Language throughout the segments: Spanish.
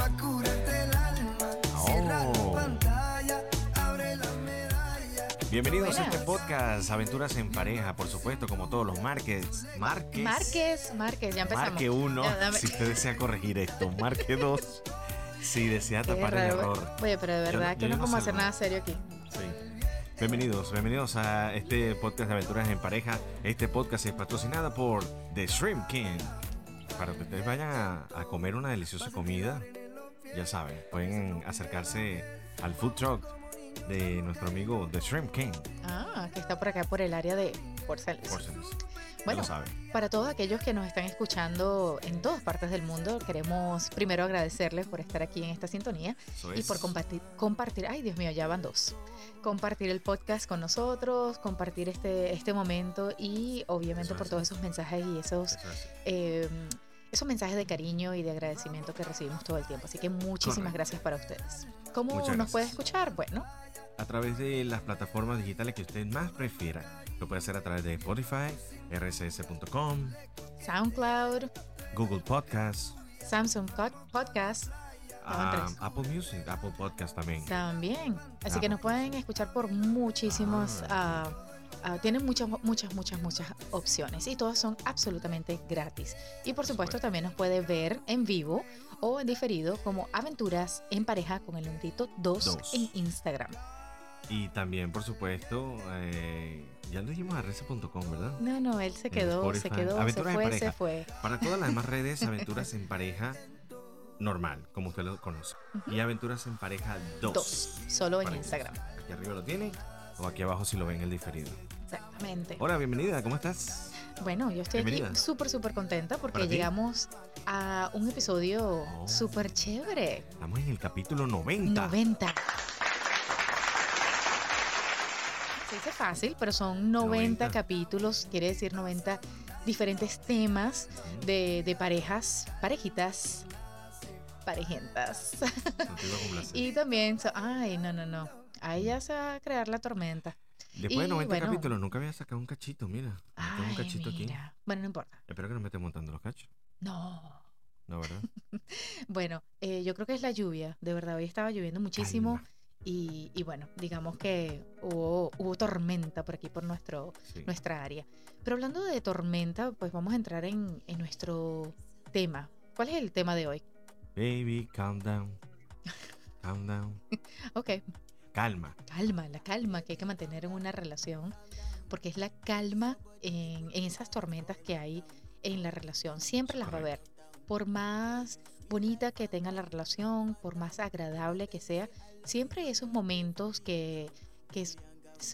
pa' curarte el alma. Cierra tu Oh. pantalla, abre la medalla. Bienvenidos a este podcast, Aventuras en Pareja, por supuesto, como todos los Márquez. Márquez. Márquez, Márquez, ya empezamos. Marque uno, Ya, dame- si usted desea corregir esto. Marque dos, si desea tapar el error. Oye, pero de Yo verdad yo que no no vamos a hacer nada. nada serio aquí. Sí. Bienvenidos, bienvenidos a este podcast de Aventuras en Pareja. Este podcast es patrocinado por The Shrimp King. Para que ustedes vayan a, a comer una deliciosa comida, ya saben, pueden acercarse al food truck de nuestro amigo The Shrimp King. Ah, que está por acá por el área de. Porcels. Ya Bueno. Para todos aquellos que nos están escuchando en todas partes del mundo, queremos primero agradecerles por estar aquí en esta sintonía Eso y es. por compartir, compartir, ay Dios mío, ya van dos, compartir el podcast con nosotros, compartir este, este momento y obviamente Eso por es. todos esos mensajes y esos, Eso es. eh, esos mensajes de cariño y de agradecimiento que recibimos todo el tiempo. Así que muchísimas Correcto. gracias para ustedes. ¿Cómo Muchas nos gracias. puede escuchar? Bueno, a través de las plataformas digitales que usted más prefiera. Lo puede hacer a través de Spotify, rss.com, SoundCloud, Google Podcasts, Samsung Podcast, tres. Apple Music, Apple Podcast también. También. Así que nos pueden escuchar por muchísimos. Ah. ah, ah, tienen muchas, muchas, muchas, muchas opciones y todas son absolutamente gratis. Y por supuesto también nos puede ver en vivo o en diferido como Aventuras en Pareja con el numerito 2 Dos. en Instagram. Y también, por supuesto, eh, ya lo dijimos a rc.com, ¿verdad? No, no, él se quedó, se quedó, se en fue, Pareja. se fue. Para todas las demás redes, Aventuras en Pareja normal, como usted lo conoce. Y Aventuras en Pareja 2. Dos, solo en Instagram. Aquí arriba lo tiene o aquí abajo si lo ven el diferido. Exactamente. Hola, bienvenida, ¿cómo estás? Bueno, yo estoy aquí Bienvenida. súper, súper contenta porque llegamos a un episodio Oh. súper chévere. Estamos en el capítulo 90. 90. Se dice fácil, pero son 90, 90. capítulos, quiere decir 90 diferentes temas de, de parejas, parejitas, parejentas. Y también, so- ay, no, no, no. Ahí ya se va a crear la tormenta. Después y de 90 bueno. capítulos nunca había sacado un cachito, mira. Tengo un Ay, cachito aquí. mira. Bueno, no importa. Espero que no me esté montando los cachos. No. No, ¿verdad? Bueno, eh, yo creo que es la lluvia. De verdad, hoy estaba lloviendo muchísimo. Calma. Y, y bueno, digamos que hubo, hubo tormenta por aquí, por nuestro, Sí. nuestra área. Pero hablando de tormenta, pues vamos a entrar en, en nuestro tema. ¿Cuál es el tema de hoy? Baby, calm down. Calm down. Ok, Calma. calma, la calma que hay que mantener en una relación, porque es la calma en, en esas tormentas que hay en la relación. Siempre las va a haber. Por más bonita que tenga la relación, por más agradable que sea, siempre hay esos momentos que, que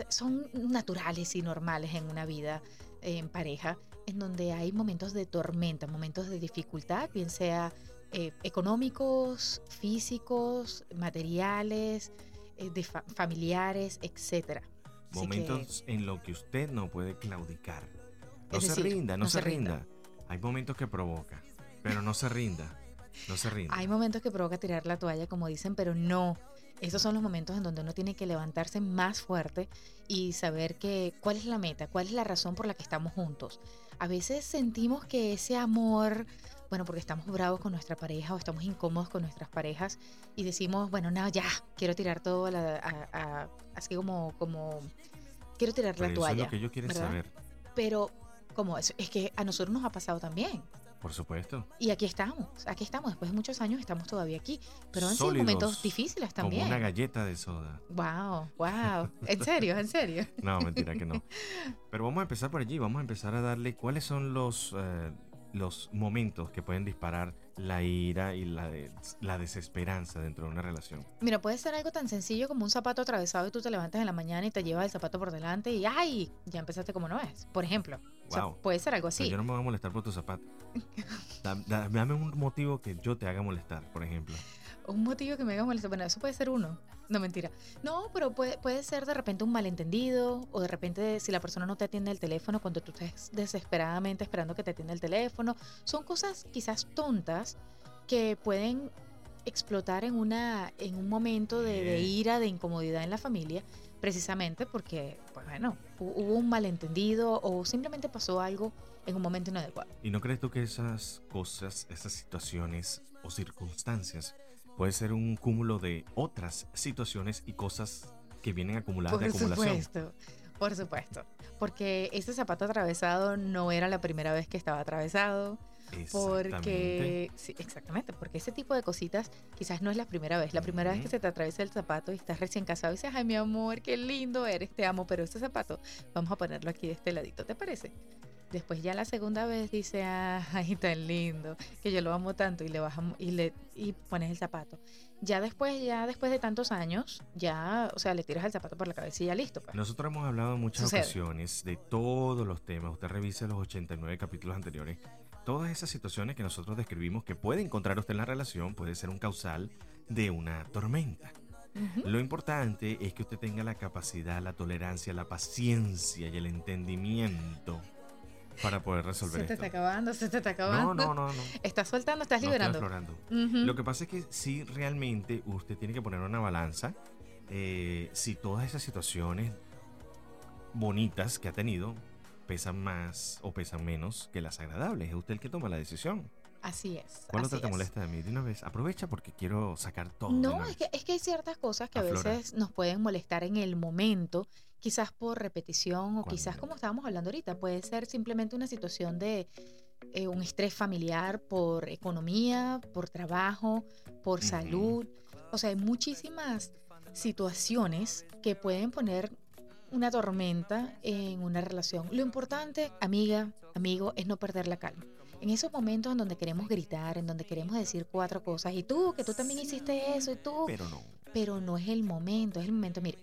son naturales y normales en una vida eh, en pareja, en donde hay momentos de tormenta, momentos de dificultad, bien sea eh, económicos, físicos, materiales, de fa- familiares, etcétera. Así que- Momentos en los que usted no puede claudicar. No se decir, rinda, no, no se, se rinda. rinda. Hay momentos que provoca, pero no se rinda. No se rinda. Hay momentos que provoca tirar la toalla, como dicen, pero no. Esos son los momentos en donde uno tiene que levantarse más fuerte y saber que cuál es la meta, cuál es la razón por la que estamos juntos. A veces sentimos que ese amor, bueno, porque estamos bravos con nuestra pareja o estamos incómodos con nuestras parejas y decimos, bueno, no, ya, quiero tirar todo a la- a- a- así como, como, quiero tirar Pero la eso toalla. es lo que ellos quieren ¿verdad? saber. Pero, como eso, es que a nosotros nos ha pasado también. Por supuesto. Y aquí estamos, aquí estamos, después de muchos años estamos todavía aquí, pero han sido Sólidos, momentos difíciles también. Como una galleta de soda. Wow, wow. ¿En serio? ¿En serio? No, mentira que no. Pero vamos a empezar por allí. Vamos a empezar a darle cuáles son los, eh, los momentos que pueden disparar la ira y la, de- la desesperanza dentro de una relación. Mira, puede ser algo tan sencillo como un zapato atravesado y tú te levantas en la mañana y te llevas el zapato por delante y ¡ay! Ya empezaste como no es, por ejemplo. O sea, Wow. puede ser algo así. yo no me voy a molestar por tu zapato. Da- da- dame un motivo que yo te haga molestar, por ejemplo. Un motivo que me haga molestar. Bueno, eso puede ser uno. No, mentira. No, pero puede, puede ser de repente un malentendido o de repente si la persona no te atiende el teléfono cuando tú estés desesperadamente esperando que te atienda el teléfono. Son cosas quizás tontas que pueden explotar en, una, en un momento de, de ira, de incomodidad en la familia, precisamente porque, pues bueno, hu- hubo un malentendido o simplemente pasó algo en un momento inadecuado. ¿Y no crees tú que esas cosas, esas situaciones o circunstancias puede ser un cúmulo de otras situaciones y cosas que vienen acumuladas de Por acumulación? supuesto, por supuesto. Porque ese zapato atravesado no era la primera vez que estaba atravesado. Exactamente. Porque, sí, exactamente, porque ese tipo de cositas quizás no es la primera vez. La primera vez que se te atraviesa el zapato y estás recién casado y dices, ay, mi amor, qué lindo eres, te amo, pero este zapato, vamos a ponerlo aquí de este ladito, ¿te parece? Después ya la segunda vez dice, ay, tan lindo, que yo lo amo tanto y le bajamos y le y pones el zapato. Ya después, ya después de tantos años, ya, o sea, le tiras el zapato por la cabeza y ya listo. pues. Nosotros hemos hablado en muchas Sucede. ocasiones de todos los temas. Usted revise los 89 capítulos anteriores. Todas esas situaciones que nosotros describimos que puede encontrar usted en la relación puede ser un causal de una tormenta. Lo importante es que usted tenga la capacidad, la tolerancia, la paciencia y el entendimiento para poder resolver Se te esto. está acabando, se te está acabando. No, no, no, no. Estás soltando, estás No estoy liberando. Ujú. Lo que pasa es que si realmente usted tiene que poner una balanza, eh, si todas esas situaciones bonitas que ha tenido pesan más o pesan menos que las agradables, es usted el que toma la decisión. Así es. ¿Cuál otra te es. molesta de mí? De una vez, aprovecha porque quiero sacar todo. No, es que, es que hay ciertas cosas que a veces nos pueden molestar en el momento, quizás por repetición o quizás como estábamos hablando ahorita, puede ser simplemente una situación de eh, un estrés familiar por economía, por trabajo, por salud. O sea, hay muchísimas situaciones que pueden poner una tormenta en una relación. Lo importante, amiga, amigo, es no perder la calma. En esos momentos en donde queremos gritar, en donde queremos decir cuatro cosas, y tú, que tú también hiciste eso, y tú, Pero no. pero no es el momento, es el momento, mire,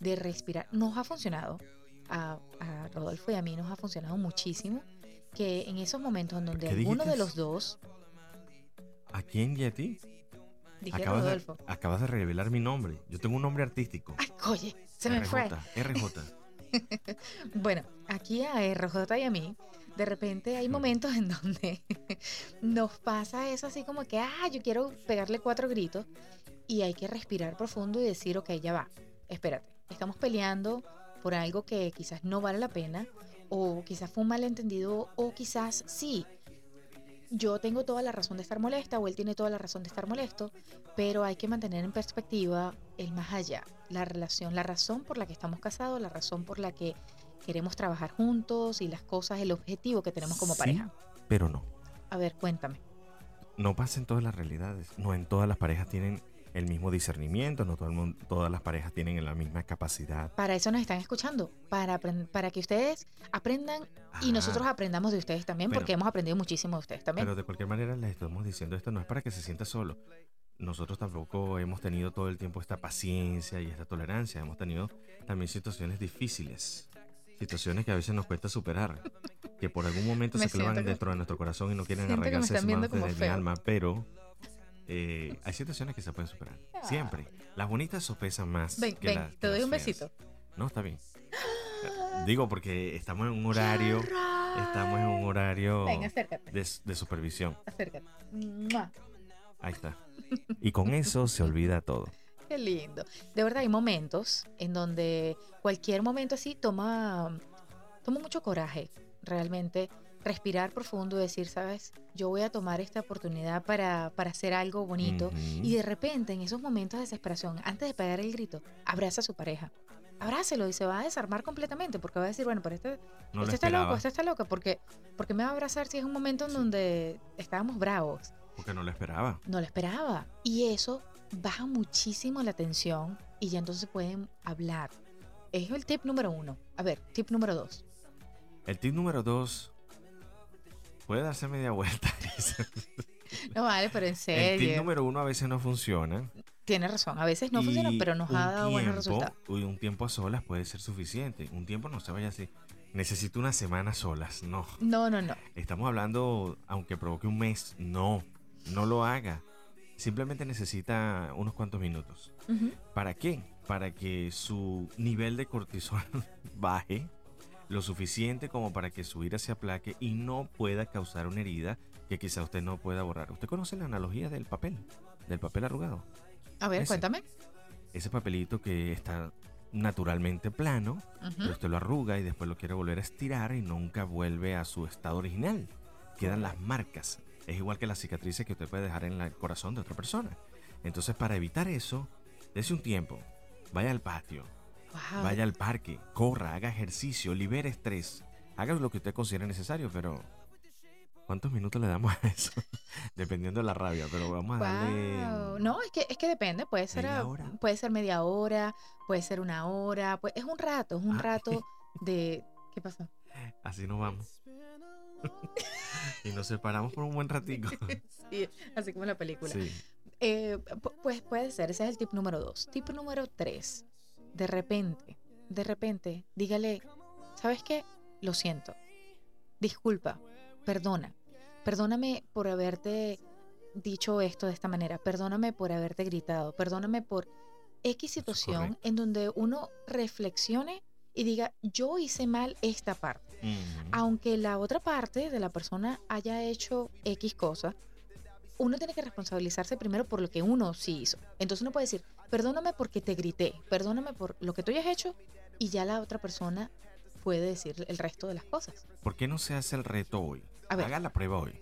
de respirar. Nos ha funcionado, a, a Rodolfo y a mí nos ha funcionado muchísimo, que en esos momentos en donde ¿Qué alguno de los dos, ¿A quién y a ti? dije Acabas de, Rodolfo, acabas de revelar mi nombre. Yo tengo un nombre artístico. ay, oye, se me fue. RJ. Bueno, aquí a RJ y a mí, de repente hay momentos en donde nos pasa eso así como que, ah, yo quiero pegarle cuatro gritos y hay que respirar profundo y decir, ok, ya va, espérate, estamos peleando por algo que quizás no vale la pena o quizás fue un malentendido o quizás sí. Yo tengo toda la razón de estar molesta o él tiene toda la razón de estar molesto, pero hay que mantener en perspectiva el más allá, la relación, la razón por la que estamos casados, la razón por la que queremos trabajar juntos y las cosas, el objetivo que tenemos como Sí, pareja. Pero no. A ver, cuéntame. no pasa en todas las realidades. No en todas las parejas tienen el mismo discernimiento, no todo el mundo- todas las parejas tienen la misma capacidad. Para eso nos están escuchando, para, para que ustedes aprendan y Ah, nosotros aprendamos de ustedes también, porque hemos aprendido muchísimo de ustedes también. Pero de cualquier manera les estamos diciendo esto no es para que se sienta solo. Nosotros tampoco hemos tenido todo el tiempo esta paciencia y esta tolerancia. Hemos tenido también situaciones difíciles. Situaciones que a veces nos cuesta superar. Que por algún momento Me se clavan dentro de nuestro corazón y no quieren como desde mi alma. Pero eh, hay situaciones que se pueden superar. Siempre. Las bonitas sopesan más. ven, que ven, las- te doy las un feas. besito. No, está bien. Digo porque estamos en un horario. Estamos en un horario Ven, de, de supervisión. acércate. Ahí está. Y con eso se olvida todo. Qué lindo. De verdad hay momentos en donde cualquier momento así toma, toma mucho coraje, realmente. Respirar profundo y decir, sabes, yo voy a tomar esta oportunidad para, para hacer algo bonito. Y de repente, en esos momentos de desesperación, antes de pegar el grito, abraza a su pareja. Abrácelo y se va a desarmar completamente porque va a decir, bueno, pero este, no este está loco, este está loco, porque, porque me va a abrazar si es un momento en Sí. donde estábamos bravos. Porque no lo esperaba. No lo esperaba. Y eso baja muchísimo la tensión y ya entonces pueden hablar. Es el tip número uno. A ver, tip número dos. El tip número dos puede darse media vuelta. No vale, pero en El tip serio. número uno a veces no funciona. Tiene razón. A veces no funciona, pero nos ha dado buenos resultados. uy, Un tiempo a solas puede ser suficiente. Un tiempo no se vaya así. Necesito una semana solas. No. No, no, no. Estamos hablando, aunque provoque un mes, no. No lo haga. Simplemente necesita unos cuantos minutos. ¿Para qué? Para que su nivel de cortisol baje lo suficiente como para que su ira se aplaque y no pueda causar una herida que quizá usted no pueda borrar. ¿Usted conoce la analogía del papel? Del papel arrugado. A ver, Ese. cuéntame. Ese papelito que está naturalmente plano, pero usted lo arruga y después lo quiere volver a estirar y nunca vuelve a su estado original. Quedan las marcas. Es igual que las cicatrices que usted puede dejar en el corazón de otra persona. Entonces, para evitar eso, dése un tiempo. Vaya al patio, Wow. vaya al parque, corra, haga ejercicio, libere estrés. Haga lo que usted considere necesario, pero ¿cuántos minutos le damos a eso? Dependiendo de la rabia, pero vamos a darle... No, es que, es que depende, puede ser, ¿Media a- hora? puede ser media hora, puede ser una hora, pues es un rato, es un Ah. rato de... ¿Qué pasó? Así nos vamos. y nos separamos por un buen ratico. Sí, así como en la película. Sí. Eh, pu- pues puede ser, ese es el tip número dos. Tip número tres, de repente, de repente, dígale, ¿sabes qué? Lo siento. Disculpa, perdona. Perdóname por haberte dicho esto de esta manera. Perdóname por haberte gritado. Perdóname por X situación en donde uno reflexione y diga, yo hice mal esta parte. Aunque la otra parte de la persona haya hecho X cosa, uno tiene que responsabilizarse primero por lo que uno sí hizo. Entonces uno puede decir, perdóname porque te grité, perdóname por lo que tú hayas hecho y ya la otra persona puede decir el resto de las cosas. ¿Por qué no se hace el reto hoy? A ver. Haga la prueba hoy.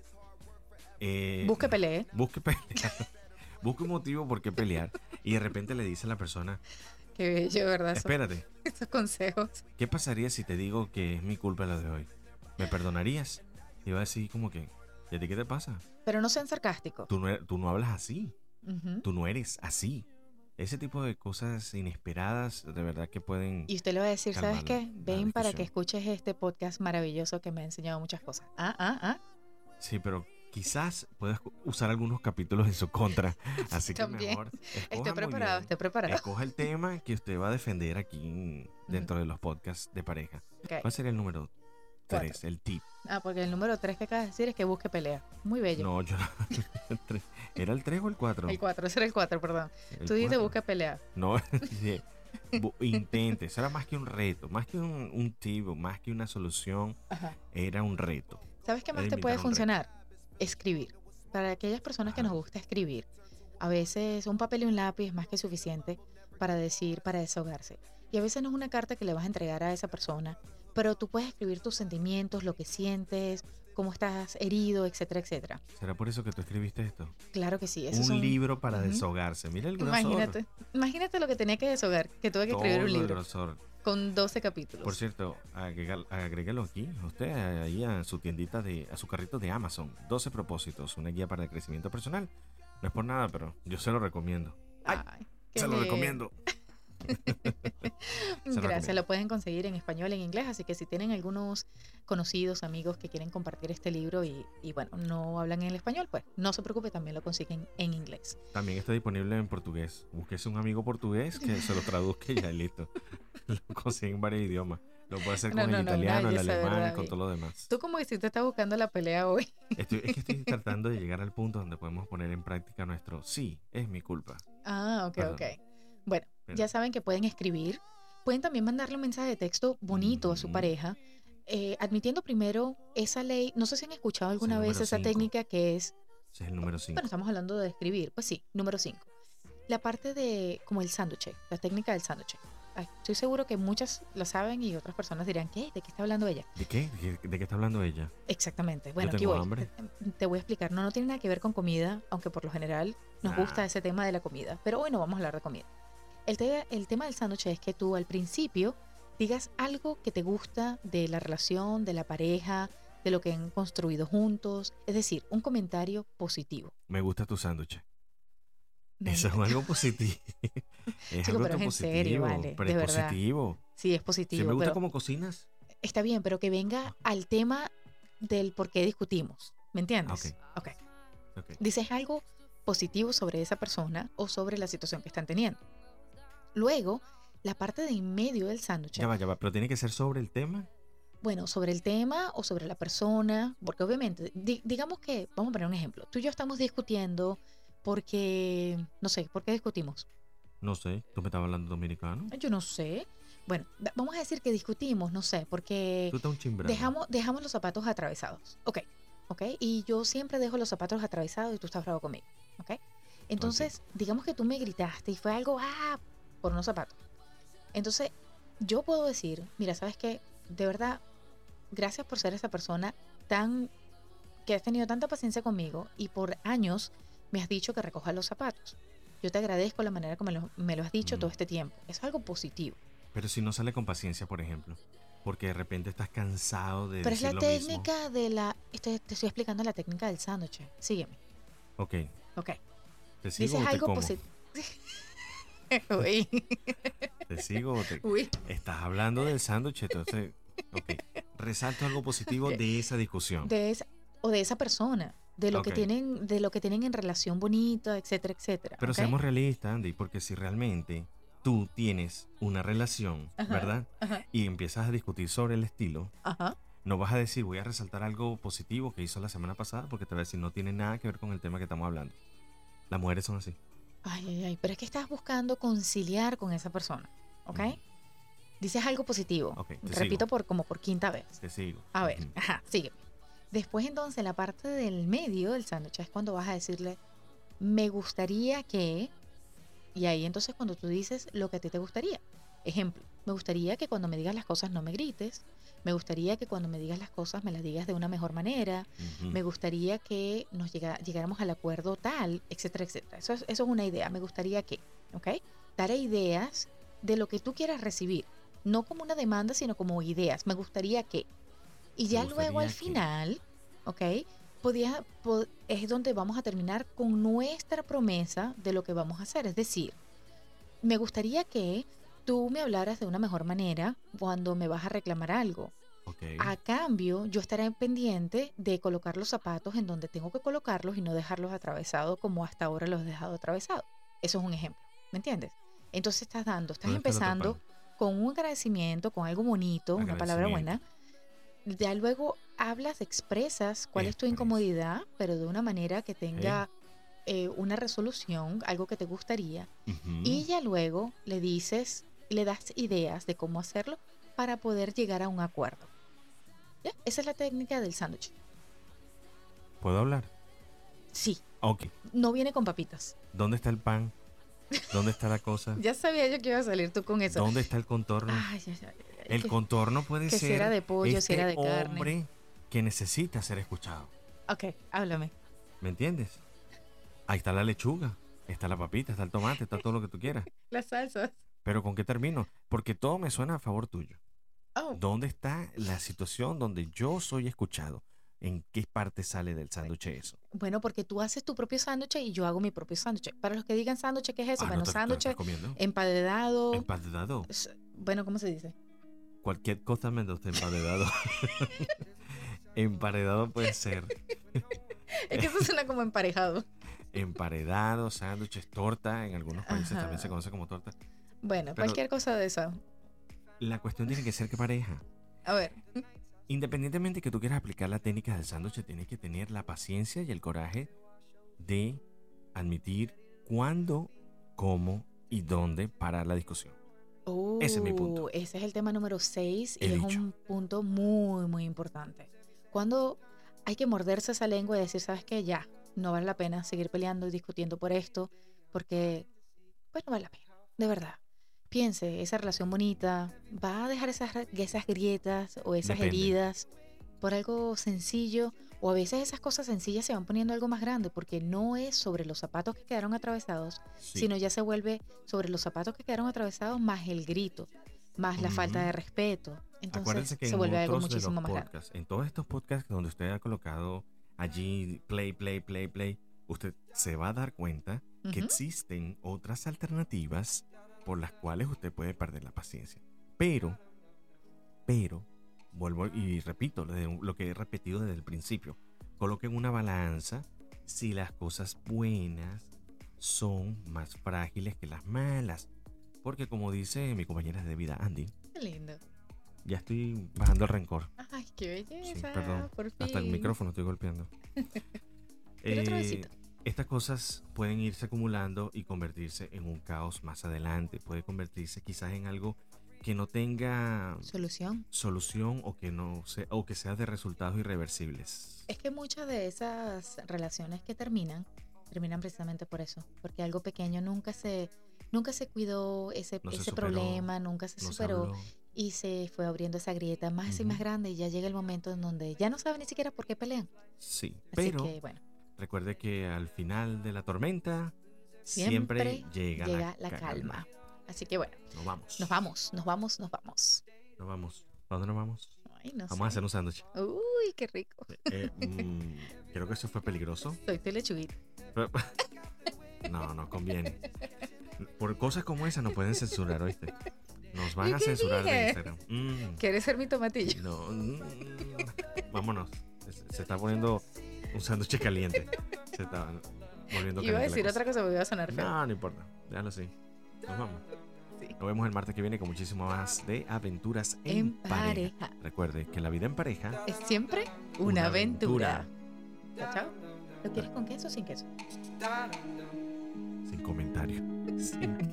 Eh, Busque pelee. Busque pelear. busque un motivo por qué pelear. Y de repente le dice a la persona, Qué bello, ¿verdad? Espérate, esos consejos. ¿qué pasaría si te digo que es mi culpa lo de hoy? ¿Me perdonarías? Y va a decir como que, ¿y a ti qué te pasa? Pero no sean sarcásticos. Tú no, e- tú no hablas así. Ujú. Tú no eres así. Ese tipo de cosas inesperadas de verdad que pueden... Y usted le va a decir, ¿sabes qué? la- la Ven para que escuches este podcast maravilloso que me ha enseñado muchas cosas. Ah, ah, ah. Sí, pero quizás puedas usar algunos capítulos en su contra. Así que También. mejor... Estoy preparado, estoy preparado. Escoja el tema que usted va a defender aquí dentro de los podcasts de pareja. Ok. ¿Cuál sería el número Cuatro. 3? El tip. Ah, porque el número 3 que acabas de decir es que busque pelea. Muy bello. No, yo el. ¿Era el 3 o el 4? El 4, ese era el 4, perdón. Tú dijiste busca pelea. No, intente. Eso era más que un reto, más que un, un tip, más que una solución, Ajá. era un reto. ¿Sabes qué más te puede reto. Escribir. Para aquellas personas que nos gusta escribir, a veces un papel y un lápiz es más que suficiente para decir, para desahogarse. Y a veces no es una carta que le vas a entregar a esa persona, pero tú puedes escribir tus sentimientos, lo que sientes, cómo estás herido, etcétera, etcétera. ¿Será por eso que tú escribiste esto? Claro que sí. Un son- libro para desahogarse. Mira el grosor. Imagínate, imagínate lo que tenía que desahogar, que tuve que escribir un el libro grosor. Con 12 capítulos. Por cierto, agrega- agrégalo aquí, usted ahí a su tiendita de, a su carrito de Amazon. 12 propósitos, una guía para el crecimiento personal. No es por nada, pero yo se lo recomiendo. Ay, Ay, Se lo recomiendo. Gracias, lo pueden conseguir en español y en inglés, así que si tienen algunos conocidos, amigos que quieren compartir este libro y, y, bueno, no hablan en el español, pues no se preocupe, también lo consiguen en inglés. También está disponible en portugués. Búsquese un amigo portugués que se lo traduzca y ya listo. Lo consigue en varios idiomas. Lo puede hacer No, con no, el no, italiano, el alemán, ¿verdad? con todo lo demás. Tú como que si te estás buscando la pelea hoy. Estoy- es que estoy tratando de llegar al punto donde podemos poner en práctica nuestro sí, es mi culpa. Ah, ok, Perdón. ok. Bueno, Pero- ya saben que pueden escribir, pueden también mandarle un mensaje de texto bonito a su Ujú. pareja, eh, admitiendo primero esa ley, no sé si han escuchado alguna el vez esa cinco. técnica que es Ese es el número 5. Bueno, estamos hablando de escribir. Pues sí, número 5. La parte de como el sándwich, la técnica del sándwich. Estoy seguro que muchas lo saben y otras personas dirán, ¿qué? ¿De qué está hablando ella? ¿De qué? ¿De qué, de qué está hablando ella? Exactamente. Bueno, aquí tengo voy. hambre. Te voy a explicar. No, no tiene nada que ver con comida, aunque por lo general nos gusta ese tema de la comida. Pero hoy no vamos a hablar de comida. El, te- el tema del sándwich es que tú al principio digas algo que te gusta de la relación, de la pareja, de lo que han construido juntos. Es decir, un comentario positivo. Me gusta tu sándwich. Eso es algo positivo. es Chico, algo pero es en serio, positivo. vale, pero de es verdad. positivo. Sí, es Si positivo. me gusta pero cómo cocinas. Está bien, pero que venga al tema del por qué discutimos. ¿Me entiendes? Ok. ok. Ok. Dices algo positivo sobre esa persona o sobre la situación que están teniendo. Luego, la parte de en medio del sándwich. Ya va, ya va. Pero tiene que ser sobre el tema. Bueno, sobre el tema o sobre la persona, porque obviamente, di- digamos que, vamos a poner un ejemplo, tú y yo estamos discutiendo Porque, no sé, ¿por qué discutimos? No sé, tú me estabas hablando dominicano. Yo no sé. Bueno, vamos a decir que discutimos, no sé, porque Tú estás un dejamos, dejamos los zapatos atravesados. Ok, ok. Y yo siempre dejo los zapatos atravesados y tú estás bravo conmigo. Ok. Entonces, digamos que tú me gritaste y fue algo, ah, por unos zapatos. Entonces, yo puedo decir, mira, ¿sabes qué? De verdad, gracias por ser esa persona tan que has tenido tanta paciencia conmigo y por años me has dicho que recoja los zapatos. Yo te agradezco la manera como me lo, me lo has dicho Mm. todo este tiempo. Es algo positivo. Pero si no sale con paciencia, por ejemplo. Porque de repente estás cansado de Pero es decir la lo mismo. técnica de la... Te, te estoy explicando la técnica del sándwich. Sígueme. Ok, Ok. ¿te sigo Dices o te algo positivo. Uy. ¿Te sigo o te Uy. Estás hablando del sándwich, entonces... Ok, resalto algo positivo de esa discusión. De esa, o de esa persona. De lo que tienen, de lo que tienen en relación bonita, etcétera, etcétera. Pero seamos realistas, Andy, porque si realmente tú tienes una relación, Ajá, ¿verdad? ajá. Y empiezas a discutir sobre el estilo, Ajá. no vas a decir, voy a resaltar algo positivo que hizo la semana pasada, porque te va a decir, no tiene nada que ver con el tema que estamos hablando. Las mujeres son así. Ay, ay, ay. Pero es que estás buscando conciliar con esa persona. ¿Ok? Dices algo positivo. Ok, te Repito sigo. por como por quinta vez. Te sigo. A ver, ajá, sígueme. Después entonces la parte del medio del sándwich es cuando vas a decirle, me gustaría que, y ahí entonces cuando tú dices lo que a ti te gustaría. Ejemplo, me gustaría que cuando me digas las cosas no me grites, me gustaría que cuando me digas las cosas me las digas de una mejor manera, me gustaría que nos llegáramos al acuerdo tal, etcétera, etcétera. Eso es, eso es una idea, me gustaría que, ¿ok? Dar ideas de lo que tú quieras recibir, no como una demanda, sino como ideas, me gustaría que. Y ya luego al que. final, ¿ok? Podía, po- es donde vamos a terminar con nuestra promesa de lo que vamos a hacer. Es decir, me gustaría que tú me hablaras de una mejor manera cuando me vas a reclamar algo. A cambio, yo estaré pendiente de colocar los zapatos en donde tengo que colocarlos y no dejarlos atravesados como hasta ahora los he dejado atravesados. Eso es un ejemplo, ¿me entiendes? Entonces estás dando, estás ¿Dónde está la empezando con un agradecimiento, con algo bonito, una palabra buena. Ya luego hablas, expresas cuál es tu incomodidad, pero de una manera que tenga eh, una resolución, algo que te gustaría. Y ya luego le dices, le das ideas de cómo hacerlo para poder llegar a un acuerdo. ¿Ya? Esa es la técnica del sándwich. ¿Puedo hablar? Sí, Ok. no viene con papitas. ¿Dónde está el pan? ¿Dónde está la cosa? Ya sabía yo que iba a salir tú con eso. ¿Dónde está el contorno? Ay, ay, ay, el que- contorno puede que si ser era de pollo, si este era de carne. hombre que necesita ser escuchado. Ok, háblame. ¿Me entiendes? Ahí está la lechuga, está la papita, está el tomate, está todo lo que tú quieras. Las salsas. Pero ¿con qué termino? Porque todo me suena a favor tuyo. Oh, ¿Dónde está la situación donde yo soy escuchado? ¿En qué parte sale del sándwich eso? bueno, porque tú haces tu propio sándwich y yo hago mi propio sándwich. Para los que digan sándwich, ¿qué es eso? Ah, bueno, no sándwich emparedado. Emparedado. Bueno, ¿cómo se dice? Cualquier cosa menos de emparedado. emparedado puede ser Es que eso suena como emparejado. emparedado, sándwiches, torta. En algunos países Ajá. también se conoce como torta. Bueno, Pero- cualquier cosa de eso. La cuestión tiene que ser que pareja. A ver, Independientemente que tú quieras aplicar la técnica del sándwich, tienes que tener la paciencia y el coraje de admitir cuándo, cómo y dónde parar la discusión. Ese es mi punto. Uh, Ese es el tema número 6 y es un punto muy, muy importante. Cuando hay que morderse esa lengua y decir, ¿sabes qué? Ya, no vale la pena seguir peleando y discutiendo por esto, porque, pues no vale la pena, de verdad. Piense, esa relación bonita va a dejar esas, esas grietas o esas Depende. heridas por algo sencillo, o a veces esas cosas sencillas se van poniendo algo más grande, porque no es sobre los zapatos que quedaron atravesados, Sí. sino ya se vuelve sobre los zapatos que quedaron atravesados más el grito, más la falta de respeto. Entonces Acuérdense que se en vuelve algo muchísimo más grande. podcasts, en todos estos podcasts donde usted ha colocado allí play, play, play, play, usted se va a dar cuenta que Ujú. existen otras alternativas por las cuales usted puede perder la paciencia. Pero, pero, vuelvo y repito lo, que he repetido desde el principio, coloquen una balanza si las cosas buenas son más frágiles que las malas. Porque como dice mi compañera de vida Andy, Qué lindo. ya estoy bajando el rencor. Ay, qué Sí, belleza. perdón. por Hasta el fin. micrófono estoy golpeando. Eh, estas cosas pueden irse acumulando y convertirse en un caos más adelante. Puede convertirse quizás en algo que no tenga Solución. solución o que no se, o que sea de resultados irreversibles. Es que muchas de esas relaciones que terminan, terminan precisamente por eso, porque algo pequeño nunca se, nunca se cuidó ese, No ese superó, problema, nunca se No superó y se fue abriendo esa grieta más y más grande y ya llega el momento en donde ya no saben ni siquiera por qué pelean. Sí, Así pero que bueno, recuerde que al final de la tormenta siempre, siempre, llega, llega, la, la calma. Así que bueno, Nos vamos. nos vamos, nos vamos, nos vamos. Nos vamos. ¿Para dónde nos vamos? Ay, no Vamos a sé. hacer un sándwich. Uy, qué rico. Eh, mm, creo que eso fue peligroso. Soy tu lechuguita. No, no conviene. Por cosas como esas no pueden censurar, ¿oíste? Nos van ¿Y a censurar de? Instagram. Mm, ¿Quieres ser mi tomatillo? no, mm, vámonos. Se, se está poniendo un sándwich caliente. Se está volviendo Iba a caliente decir otra cosa, pero iba a sonar feo. No, no importa. Déjalo así. Nos vamos. Nos vemos el martes que viene con muchísimo más de aventuras en, En pareja. pareja. Recuerde que la vida en pareja Es siempre una, Una aventura. aventura. Chao, chao. ¿Lo quieres con queso o sin queso? sin comentario. Sin